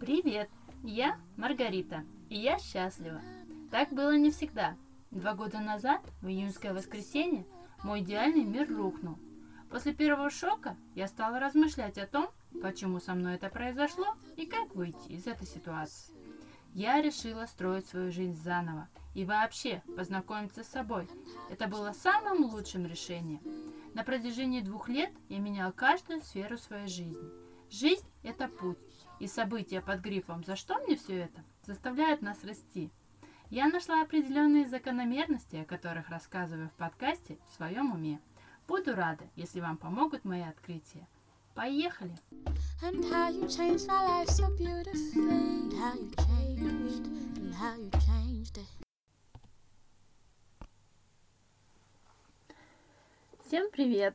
Привет, я Маргарита, и я счастлива. Так было не всегда. Два года назад, в июньское воскресенье, мой идеальный мир рухнул. После первого шока я стала размышлять о том, почему со мной это произошло и как выйти из этой ситуации. Я решила строить свою жизнь заново и вообще познакомиться с собой. Это было самым лучшим решением. На протяжении двух лет я менял каждую сферу своей жизни. Жизнь – это путь, и события под грифом «За что мне все это?» заставляют нас расти. Я нашла определенные закономерности, о которых рассказываю в подкасте в своем уме. Буду рада, если вам помогут мои открытия. Поехали! Всем привет!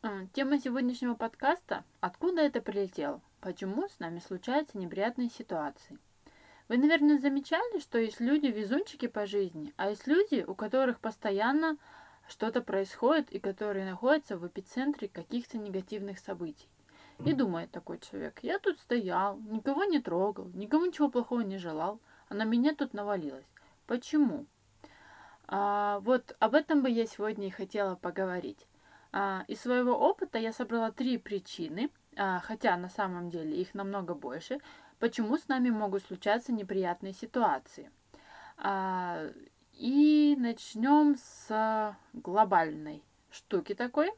А, тема сегодняшнего подкаста «Откуда это прилетело? Почему с нами случаются неприятные ситуации?» Вы, наверное, замечали, что есть люди-везунчики по жизни, а есть люди, у которых постоянно что-то происходит и которые находятся в эпицентре каких-то негативных событий. И думает такой человек, я тут стоял, никого не трогал, никому ничего плохого не желал, а на меня тут навалилось. Почему? А, вот об этом бы я сегодня и хотела поговорить. А, из своего опыта я собрала три причины, а, хотя на самом деле их намного больше, почему с нами могут случаться неприятные ситуации. А, и начнем с глобальной штуки такой,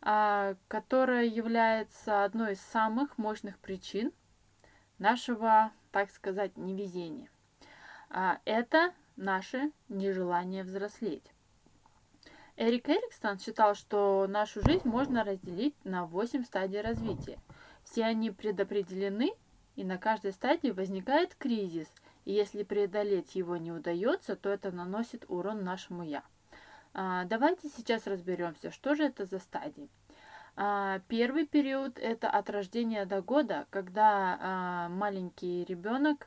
которая является одной из самых мощных причин нашего, так сказать, невезения. Это наше нежелание взрослеть. Эрик Эриксон считал, что нашу жизнь можно разделить на 8 стадий развития. Все они предопределены и на каждой стадии возникает кризис, и если преодолеть его не удается, то это наносит урон нашему «я». А, давайте сейчас разберемся, что же это за стадии. А, первый период – это от рождения до года, когда а, маленький ребенок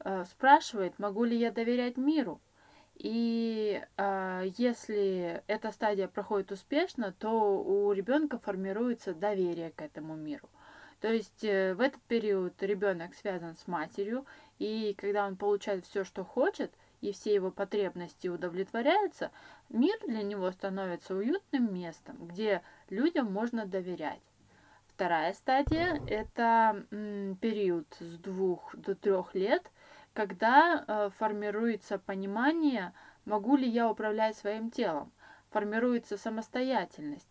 а, спрашивает, могу ли я доверять миру. И э, если эта стадия проходит успешно, то у ребенка формируется доверие к этому миру. То есть э, в этот период ребенок связан с матерью, и когда он получает все, что хочет, и все его потребности удовлетворяются, мир для него становится уютным местом, где людям можно доверять. Вторая стадия – это м, период с двух до трех лет, когда э, формируется понимание, могу ли я управлять своим телом, формируется самостоятельность.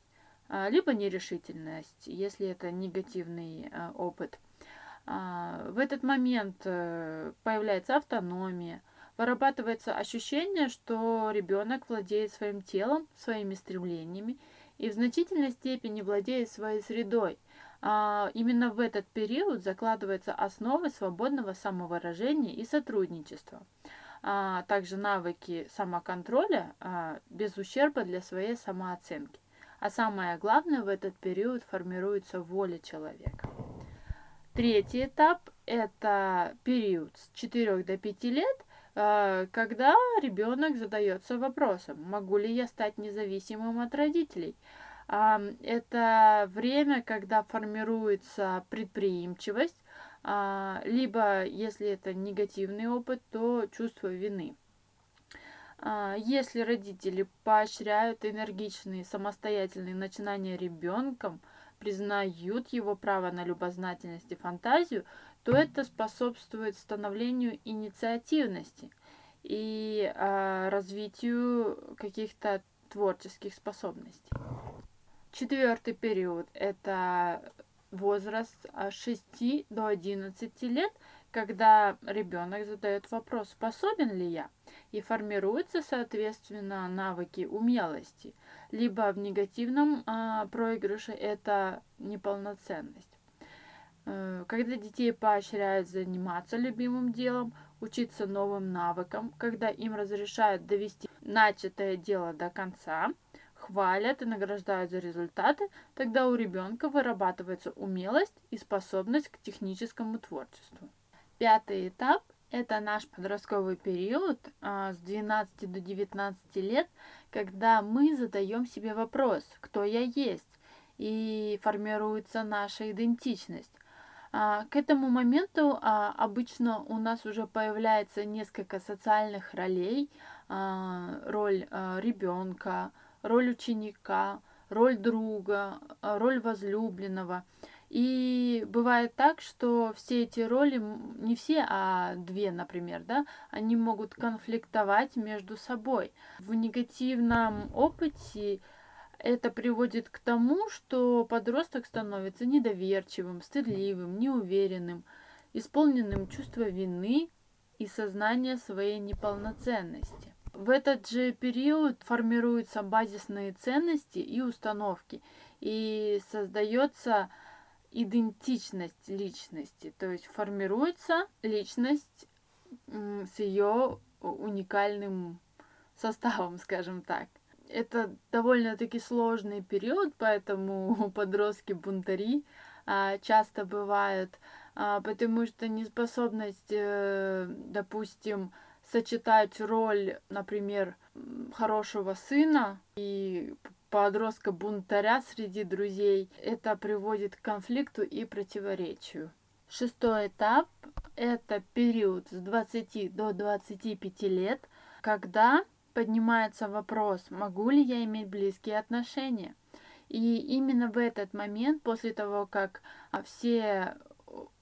А, либо нерешительность, если это негативный а, опыт. А, в этот момент э, появляется автономия, вырабатывается ощущение, что ребенок владеет своим телом, своими стремлениями и в значительной степени владеет своей средой. Именно в этот период закладывается основа свободного самовыражения и сотрудничества а также навыки самоконтроля без ущерба для своей самооценки. А самое главное, в этот период формируется воля человека. Третий этап – это период с 4 до 5 лет, э, когда ребенок задается вопросом, могу ли я стать независимым от родителей. Это время, когда формируется предприимчивость, а, либо, если это негативный опыт, то чувство вины. А, если родители поощряют энергичные самостоятельные начинания ребенком, признают его право на любознательность и фантазию, то это способствует становлению инициативности и а, развитию каких-то творческих способностей. Четвертый период – это возраст от 6 до 11 лет, когда ребенок задает вопрос, способен ли я, и формируются, соответственно, навыки умелости. Либо в негативном а, проигрыше это неполноценность. Э, когда детей поощряют заниматься любимым делом, учиться новым навыкам, когда им разрешают довести начатое дело до конца, хвалят и награждают за результаты, тогда у ребенка вырабатывается умелость и способность к техническому творчеству. Пятый этап Это наш подростковый период а, с 12 до 19 лет, когда мы задаем себе вопрос, кто я есть, и формируется наша идентичность. А, к этому моменту а, обычно у нас уже появляется несколько социальных ролей, роль ребенка, роль ученика, роль друга, роль возлюбленного – и бывает так, что все эти роли, не все, а две, например, да, они могут конфликтовать между собой. В негативном опыте это приводит к тому, что подросток становится недоверчивым, стыдливым, неуверенным, исполненным чувства вины и сознания своей неполноценности. В этот же период формируются базисные ценности и установки, и создается идентичность личности, то есть формируется личность с ее уникальным составом, скажем так. Это довольно-таки сложный период, поэтому подростки-бунтари а, часто бывают, а, потому что неспособность, э, допустим, сочетать роль, например, хорошего сына и подростка-бунтаря среди друзей. Это приводит к конфликту и противоречию. Шестой этап – это период с 20 до 25 лет, когда поднимается вопрос, могу ли я иметь близкие отношения. И именно в этот момент, после того, как все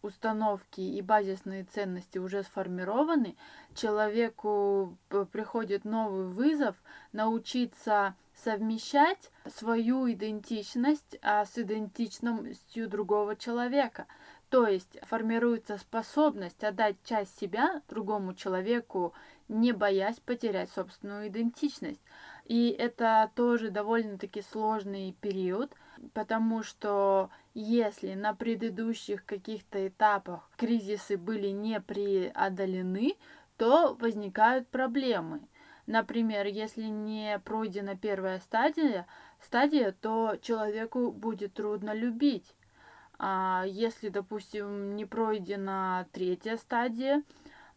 установки и базисные ценности уже сформированы, человеку приходит новый вызов научиться совмещать свою идентичность а, с идентичностью другого человека. То есть формируется способность отдать часть себя другому человеку, не боясь потерять собственную идентичность. И это тоже довольно-таки сложный период, потому что если на предыдущих каких-то этапах кризисы были не преодолены, то возникают проблемы. Например, если не пройдена первая стадия, стадия, то человеку будет трудно любить. А если, допустим, не пройдена третья стадия,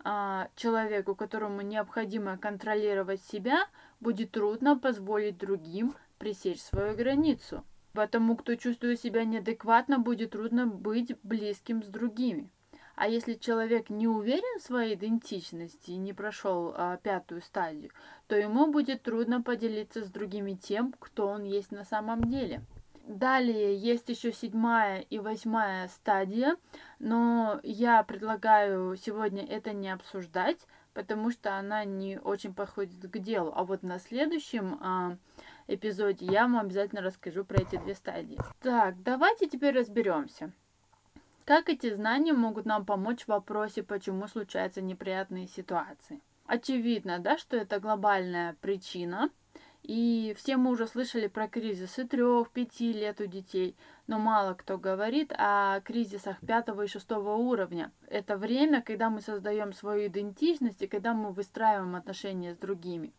а, человеку, которому необходимо контролировать себя, будет трудно позволить другим пресечь свою границу. Потому, кто чувствует себя неадекватно, будет трудно быть близким с другими. А если человек не уверен в своей идентичности и не прошел а, пятую стадию, то ему будет трудно поделиться с другими тем, кто он есть на самом деле. Далее есть еще седьмая и восьмая стадия, но я предлагаю сегодня это не обсуждать, потому что она не очень подходит к делу. А вот на следующем а, эпизоде я вам обязательно расскажу про эти две стадии. Так, давайте теперь разберемся. Как эти знания могут нам помочь в вопросе, почему случаются неприятные ситуации? Очевидно, да, что это глобальная причина, и все мы уже слышали про кризисы трех-пяти лет у детей, но мало кто говорит о кризисах пятого и шестого уровня. Это время, когда мы создаем свою идентичность и когда мы выстраиваем отношения с другими.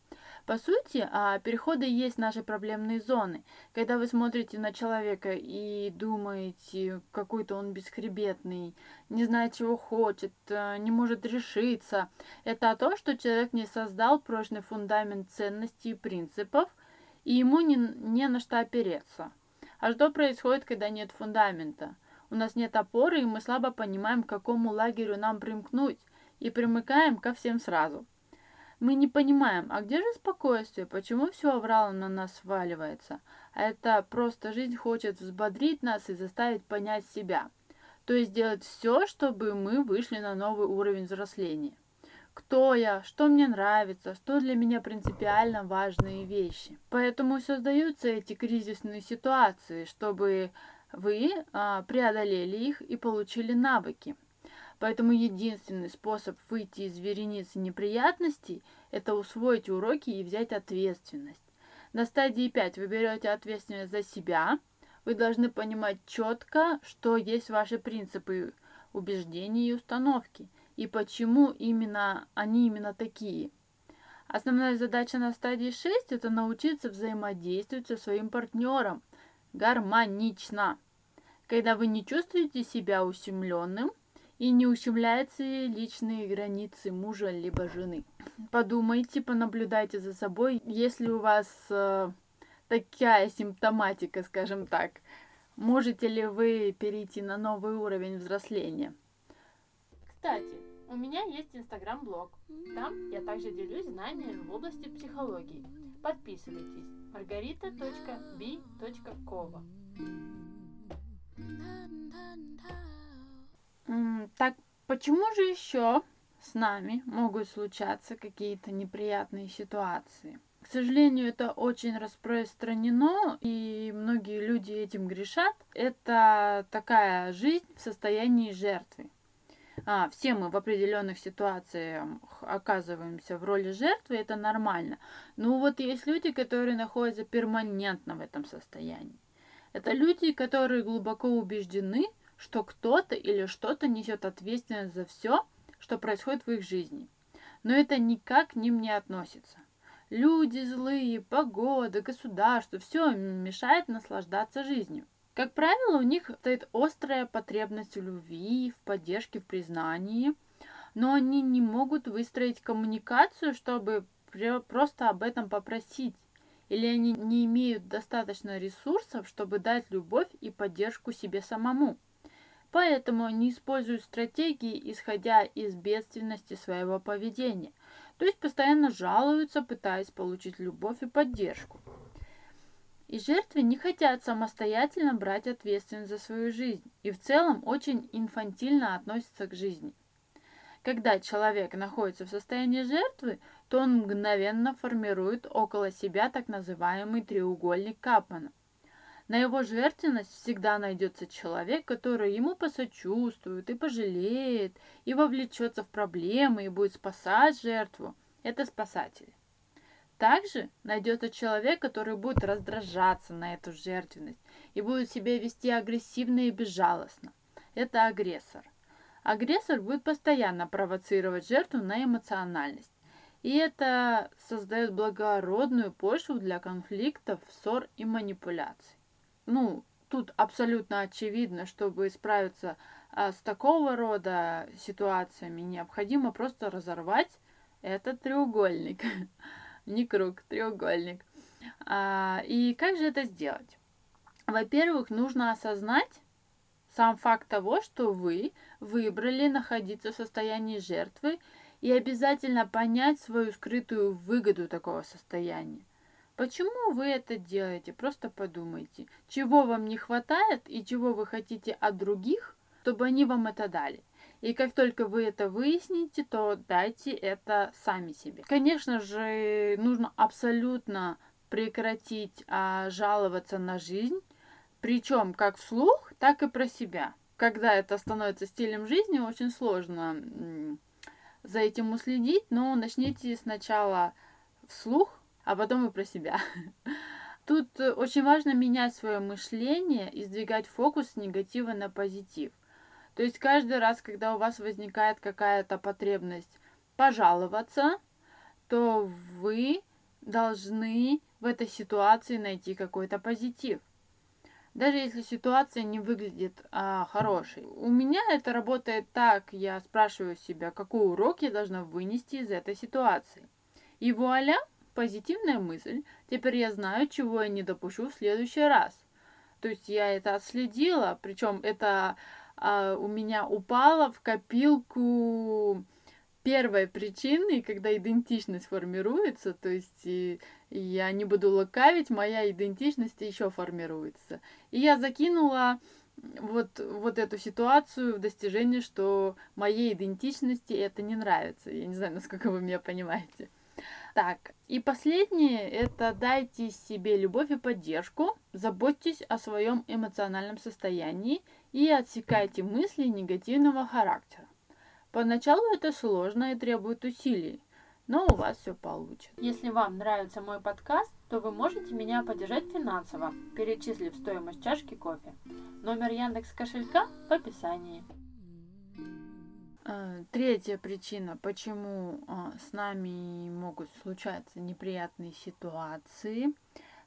По сути, а, переходы есть наши проблемные зоны. Когда вы смотрите на человека и думаете, какой-то он бесхребетный, не знает, чего хочет, э, не может решиться, это то, что человек не создал прочный фундамент ценностей и принципов, и ему не, не на что опереться. А что происходит, когда нет фундамента? У нас нет опоры, и мы слабо понимаем, к какому лагерю нам примкнуть, и примыкаем ко всем сразу – мы не понимаем, а где же спокойствие, почему все оврало на нас сваливается? Это просто жизнь хочет взбодрить нас и заставить понять себя. То есть сделать все, чтобы мы вышли на новый уровень взросления. Кто я, что мне нравится, что для меня принципиально важные вещи. Поэтому создаются эти кризисные ситуации, чтобы вы а, преодолели их и получили навыки. Поэтому единственный способ выйти из вереницы неприятностей – это усвоить уроки и взять ответственность. На стадии 5 вы берете ответственность за себя. Вы должны понимать четко, что есть ваши принципы, убеждения и установки, и почему именно они именно такие. Основная задача на стадии 6 – это научиться взаимодействовать со своим партнером гармонично. Когда вы не чувствуете себя ущемленным – и не ущемляются личные границы мужа либо жены. Подумайте, понаблюдайте за собой, если у вас э, такая симптоматика, скажем так, можете ли вы перейти на новый уровень взросления. Кстати, у меня есть инстаграм-блог. Там я также делюсь знаниями в области психологии. Подписывайтесь. margarita.b.kova Так почему же еще с нами могут случаться какие-то неприятные ситуации? К сожалению, это очень распространено, и многие люди этим грешат. Это такая жизнь в состоянии жертвы. А, все мы в определенных ситуациях оказываемся в роли жертвы, это нормально. Но вот есть люди, которые находятся перманентно в этом состоянии. Это люди, которые глубоко убеждены, что кто-то или что-то несет ответственность за все, что происходит в их жизни. Но это никак к ним не относится. Люди злые, погода, государство, все мешает наслаждаться жизнью. Как правило, у них стоит острая потребность в любви, в поддержке, в признании, но они не могут выстроить коммуникацию, чтобы просто об этом попросить. Или они не имеют достаточно ресурсов, чтобы дать любовь и поддержку себе самому. Поэтому они используют стратегии, исходя из бедственности своего поведения – то есть постоянно жалуются, пытаясь получить любовь и поддержку. И жертвы не хотят самостоятельно брать ответственность за свою жизнь и в целом очень инфантильно относятся к жизни. Когда человек находится в состоянии жертвы, то он мгновенно формирует около себя так называемый треугольник Капмана – на его жертвенность всегда найдется человек, который ему посочувствует и пожалеет, и вовлечется в проблемы, и будет спасать жертву. Это спасатель. Также найдется человек, который будет раздражаться на эту жертвенность и будет себя вести агрессивно и безжалостно. Это агрессор. Агрессор будет постоянно провоцировать жертву на эмоциональность. И это создает благородную почву для конфликтов, ссор и манипуляций ну, тут абсолютно очевидно, чтобы справиться а, с такого рода ситуациями, необходимо просто разорвать этот треугольник. Не круг, треугольник. А, и как же это сделать? Во-первых, нужно осознать сам факт того, что вы выбрали находиться в состоянии жертвы и обязательно понять свою скрытую выгоду такого состояния. Почему вы это делаете? Просто подумайте, чего вам не хватает и чего вы хотите от других, чтобы они вам это дали. И как только вы это выясните, то дайте это сами себе. Конечно же, нужно абсолютно прекратить а, жаловаться на жизнь, причем как вслух, так и про себя. Когда это становится стилем жизни, очень сложно за этим уследить, но начните сначала вслух а потом и про себя. Тут очень важно менять свое мышление и сдвигать фокус с негатива на позитив. То есть каждый раз, когда у вас возникает какая-то потребность пожаловаться, то вы должны в этой ситуации найти какой-то позитив. Даже если ситуация не выглядит а, хорошей. У меня это работает так, я спрашиваю себя, какой урок я должна вынести из этой ситуации. И вуаля, позитивная мысль. Теперь я знаю, чего я не допущу в следующий раз. То есть я это отследила, причем это а, у меня упало в копилку первой причины, когда идентичность формируется, то есть и, я не буду лукавить, моя идентичность еще формируется. И я закинула вот, вот эту ситуацию в достижение, что моей идентичности это не нравится. Я не знаю, насколько вы меня понимаете. Так, и последнее, это дайте себе любовь и поддержку, заботьтесь о своем эмоциональном состоянии и отсекайте мысли негативного характера. Поначалу это сложно и требует усилий, но у вас все получится. Если вам нравится мой подкаст, то вы можете меня поддержать финансово, перечислив стоимость чашки кофе. Номер Яндекс кошелька в описании. Э, третья причина, почему э, с нами могут случаться неприятные ситуации,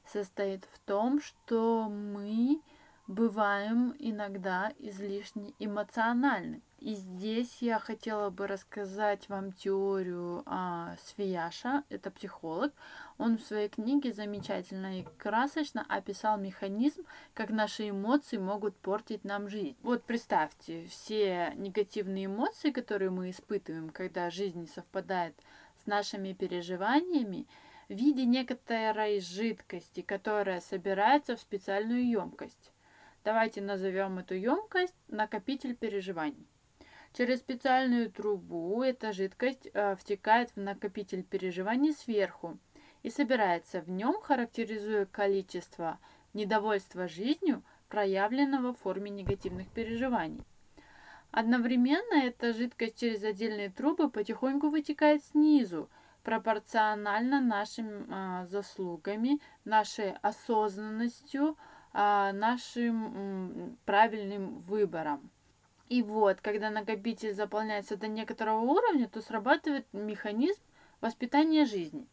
состоит в том, что мы бываем иногда излишне эмоциональны. И здесь я хотела бы рассказать вам теорию а, Свияша, это психолог. Он в своей книге замечательно и красочно описал механизм, как наши эмоции могут портить нам жизнь. Вот представьте, все негативные эмоции, которые мы испытываем, когда жизнь не совпадает с нашими переживаниями, в виде некоторой жидкости, которая собирается в специальную емкость. Давайте назовем эту емкость накопитель переживаний. Через специальную трубу эта жидкость э, втекает в накопитель переживаний сверху и собирается в нем, характеризуя количество недовольства жизнью, проявленного в форме негативных переживаний. Одновременно эта жидкость через отдельные трубы потихоньку вытекает снизу, пропорционально нашим а, заслугами, нашей осознанностью, нашим м, правильным выбором. И вот, когда накопитель заполняется до некоторого уровня, то срабатывает механизм воспитания жизни.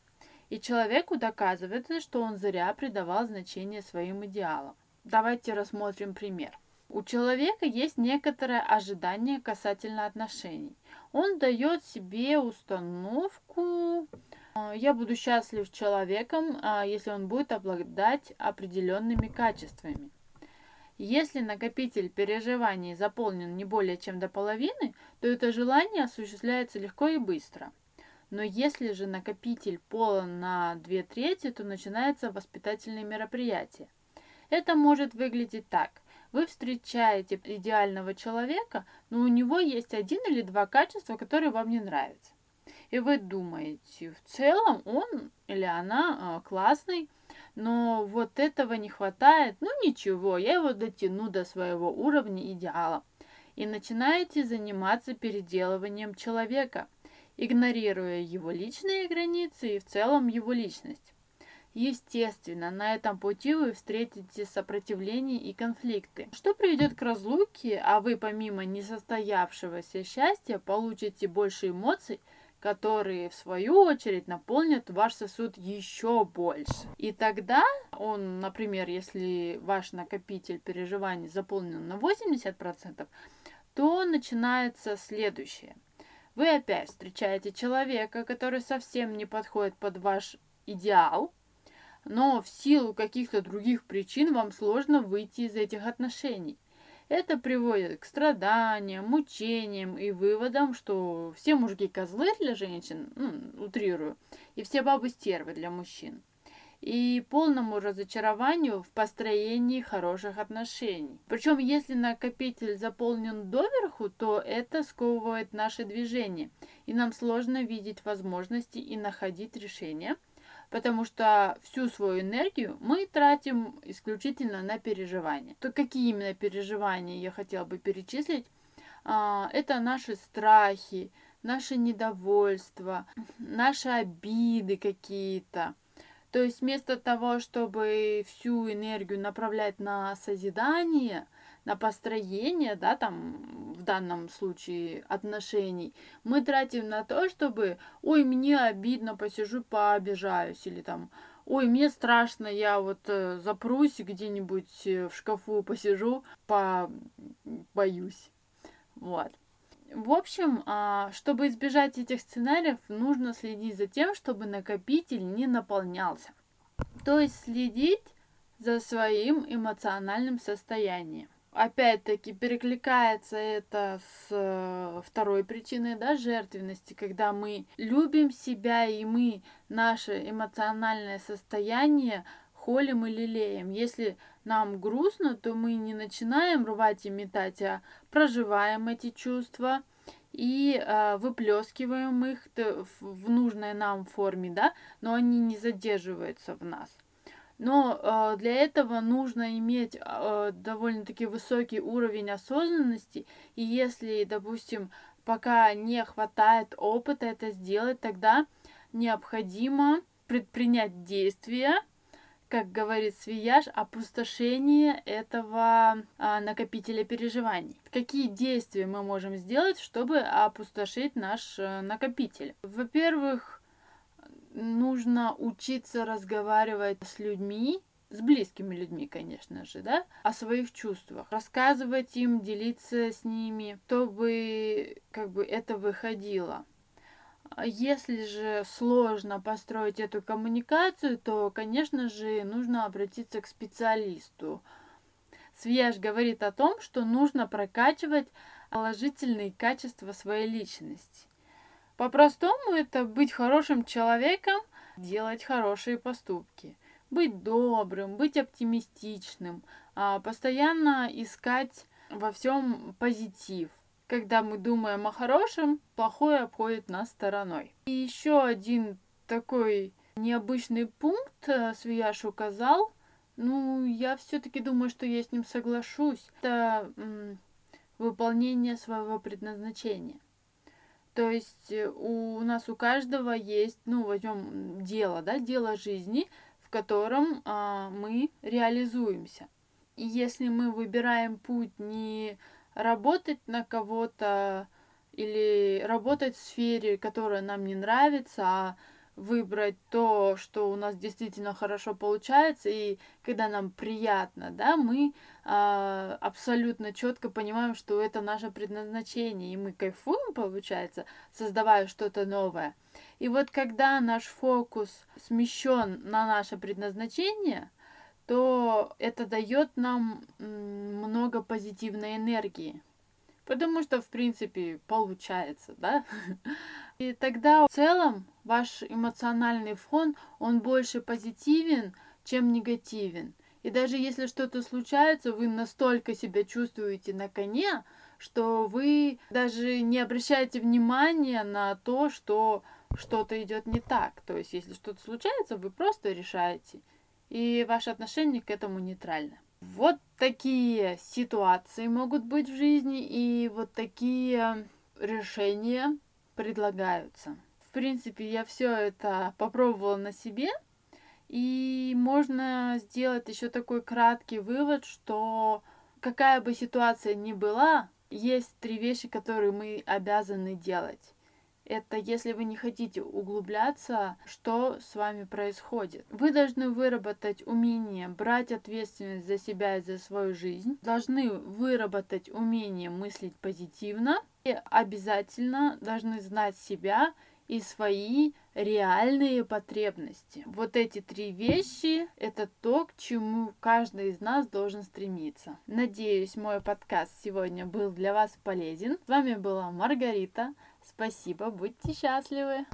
И человеку доказывается, что он зря придавал значение своим идеалам. Давайте рассмотрим пример. У человека есть некоторое ожидание касательно отношений. Он дает себе установку «А, «я буду счастлив человеком, а, если он будет обладать определенными качествами». Если накопитель переживаний заполнен не более чем до половины, то это желание осуществляется легко и быстро. Но если же накопитель полон на две трети, то начинается воспитательное мероприятие. Это может выглядеть так. Вы встречаете идеального человека, но у него есть один или два качества, которые вам не нравятся. И вы думаете, в целом он или она э, классный, но вот этого не хватает, ну ничего, я его дотяну до своего уровня идеала. И начинаете заниматься переделыванием человека, игнорируя его личные границы и в целом его личность. Естественно, на этом пути вы встретите сопротивление и конфликты, что приведет к разлуке, а вы помимо несостоявшегося счастья получите больше эмоций – которые в свою очередь наполнят ваш сосуд еще больше. И тогда он, например, если ваш накопитель переживаний заполнен на 80%, то начинается следующее. Вы опять встречаете человека, который совсем не подходит под ваш идеал, но в силу каких-то других причин вам сложно выйти из этих отношений. Это приводит к страданиям, мучениям и выводам, что все мужики козлы для женщин, ну, утрирую, и все бабы стервы для мужчин. И полному разочарованию в построении хороших отношений. Причем, если накопитель заполнен доверху, то это сковывает наши движения, и нам сложно видеть возможности и находить решения – потому что всю свою энергию мы тратим исключительно на переживания. То какие именно переживания я хотела бы перечислить? А, это наши страхи, наше недовольство, наши обиды какие-то. То есть вместо того, чтобы всю энергию направлять на созидание, на построение, да, там в данном случае отношений, мы тратим на то, чтобы, ой, мне обидно, посижу, пообижаюсь, или там, ой, мне страшно, я вот э, запрусь где-нибудь э, в шкафу, посижу, побоюсь. Вот. В общем, а, чтобы избежать этих сценариев, нужно следить за тем, чтобы накопитель не наполнялся. То есть следить за своим эмоциональным состоянием опять-таки перекликается это с э, второй причиной, да, жертвенности, когда мы любим себя и мы наше эмоциональное состояние холим и лелеем. Если нам грустно, то мы не начинаем рвать и метать, а проживаем эти чувства и э, выплескиваем их в нужной нам форме, да, но они не задерживаются в нас. Но э, для этого нужно иметь э, довольно-таки высокий уровень осознанности. И если, допустим, пока не хватает опыта это сделать, тогда необходимо предпринять действия, как говорит Свияж, опустошение этого а, накопителя переживаний. Какие действия мы можем сделать, чтобы опустошить наш а, накопитель? Во-первых, нужно учиться разговаривать с людьми, с близкими людьми, конечно же, да, о своих чувствах, рассказывать им, делиться с ними, чтобы как бы это выходило. Если же сложно построить эту коммуникацию, то, конечно же, нужно обратиться к специалисту. Свеж говорит о том, что нужно прокачивать положительные качества своей личности. По-простому это быть хорошим человеком, делать хорошие поступки, быть добрым, быть оптимистичным, а, постоянно искать во всем позитив. Когда мы думаем о хорошем, плохое обходит нас стороной. И еще один такой необычный пункт э, Свияш указал. Ну, я все-таки думаю, что я с ним соглашусь. Это выполнение своего предназначения. То есть э, у нас у каждого есть, ну, возьмем дело, да, дело жизни, в котором а, мы реализуемся. И если мы выбираем путь не работать на кого-то или работать в сфере, которая нам не нравится, а выбрать то, что у нас действительно хорошо получается, и когда нам приятно, да, мы а, абсолютно четко понимаем, что это наше предназначение, и мы кайфуем, получается, создавая что-то новое. И вот когда наш фокус смещен на наше предназначение, то это дает нам много позитивной энергии. Потому что, в принципе, получается, да? И тогда в целом ваш эмоциональный фон, он больше позитивен, чем негативен. И даже если что-то случается, вы настолько себя чувствуете на коне, что вы даже не обращаете внимания на то, что что-то идет не так. То есть, если что-то случается, вы просто решаете. И ваше отношение к этому нейтрально. Вот такие ситуации могут быть в жизни, и вот такие решения предлагаются. Принципе, я все это попробовала на себе, и можно сделать еще такой краткий вывод, что какая бы ситуация ни была, есть три вещи, которые мы обязаны делать. Это если вы не хотите углубляться, что с вами происходит. Вы должны выработать умение брать ответственность за себя и за свою жизнь, должны выработать умение мыслить позитивно. И обязательно должны знать себя и свои реальные потребности. Вот эти три вещи – это то, к чему каждый из нас должен стремиться. Надеюсь, мой подкаст сегодня был для вас полезен. С вами была Маргарита. Спасибо, будьте счастливы!